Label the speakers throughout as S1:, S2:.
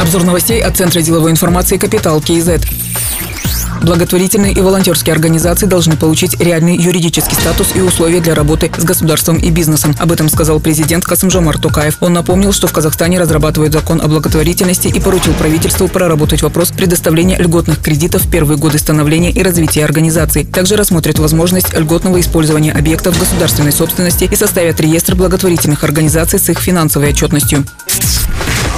S1: Обзор новостей от Центра деловой информации «Капитал КИЗ». Благотворительные и волонтерские организации должны получить реальный юридический статус и условия для работы с государством и бизнесом. Об этом сказал президент Касымжомар Токаев. Он напомнил, что в Казахстане разрабатывают закон о благотворительности и поручил правительству проработать вопрос предоставления льготных кредитов в первые годы становления и развития организаций. Также рассмотрят возможность льготного использования объектов государственной собственности и составят реестр благотворительных организаций с их финансовой отчетностью.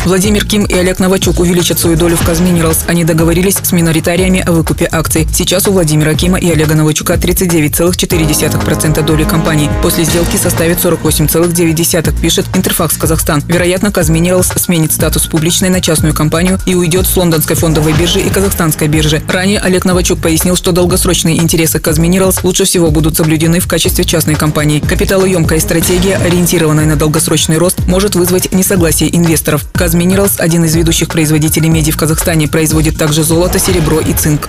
S1: Владимир Ким и Олег Новачук увеличат свою долю в Казминералс. Они договорились с миноритариями о выкупе акций. Сейчас у Владимира Кима и Олега Новачука 39,4% доли компании. После сделки составит 48,9%, пишет Интерфакс Казахстан. Вероятно, Казминералс сменит статус публичной на частную компанию и уйдет с лондонской фондовой биржи и казахстанской биржи. Ранее Олег Новачук пояснил, что долгосрочные интересы Казминералс лучше всего будут соблюдены в качестве частной компании. Капиталоемкая стратегия, ориентированная на долгосрочный рост, может вызвать несогласие инвесторов. Minerals, один из ведущих производителей меди в Казахстане, производит также золото, серебро и цинк.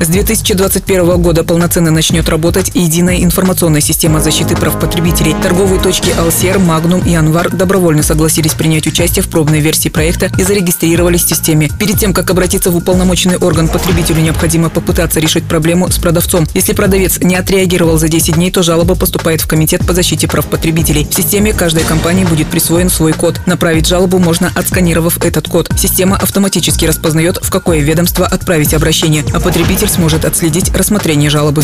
S1: С 2021 года полноценно начнет работать единая информационная система защиты прав потребителей. Торговые точки «Алсер», «Магнум» и «Анвар» добровольно согласились принять участие в пробной версии проекта и зарегистрировались в системе. Перед тем, как обратиться в уполномоченный орган, потребителю необходимо попытаться решить проблему с продавцом. Если продавец не отреагировал за 10 дней, то жалоба поступает в Комитет по защите прав потребителей. В системе каждой компании будет присвоен свой код. Направить жалобу можно, отсканировав этот код. Система автоматически распознает, в какое ведомство отправить обращение, а потребитель сможет отследить рассмотрение жалобы.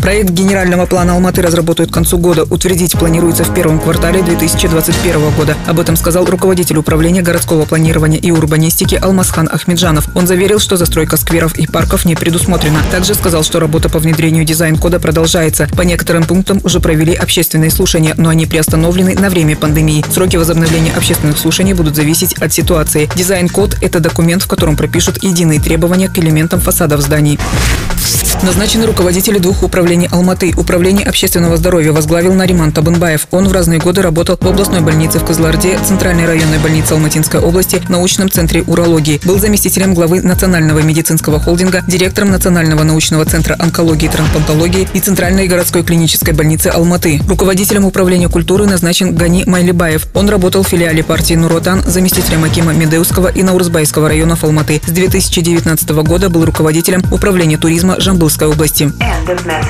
S1: Проект генерального плана Алматы разработают к концу года. Утвердить планируется в первом квартале 2021 года. Об этом сказал руководитель управления городского планирования и урбанистики Алмасхан Ахмеджанов. Он заверил, что застройка скверов и парков не предусмотрена. Также сказал, что работа по внедрению дизайн-кода продолжается. По некоторым пунктам уже провели общественные слушания, но они приостановлены на время пандемии. Сроки возобновления общественных слушаний будут зависеть от ситуации. Дизайн-код – это документ, в котором пропишут единые требования к элементам фасадов зданий. Назначены руководители двух управлений Алматы. Управление общественного здоровья возглавил Нариман Табынбаев. Он в разные годы работал в областной больнице в Козларде, Центральной районной больнице Алматинской области, научном центре урологии. Был заместителем главы Национального медицинского холдинга, директором Национального научного центра онкологии и трансплантологии и Центральной городской клинической больницы Алматы. Руководителем управления культуры назначен Гани Майлибаев. Он работал в филиале партии Нуротан, заместителем Акима Медеуского и Наурзбайского районов Алматы. С 2019 года был руководителем управления туризма Жамбыл Московской области.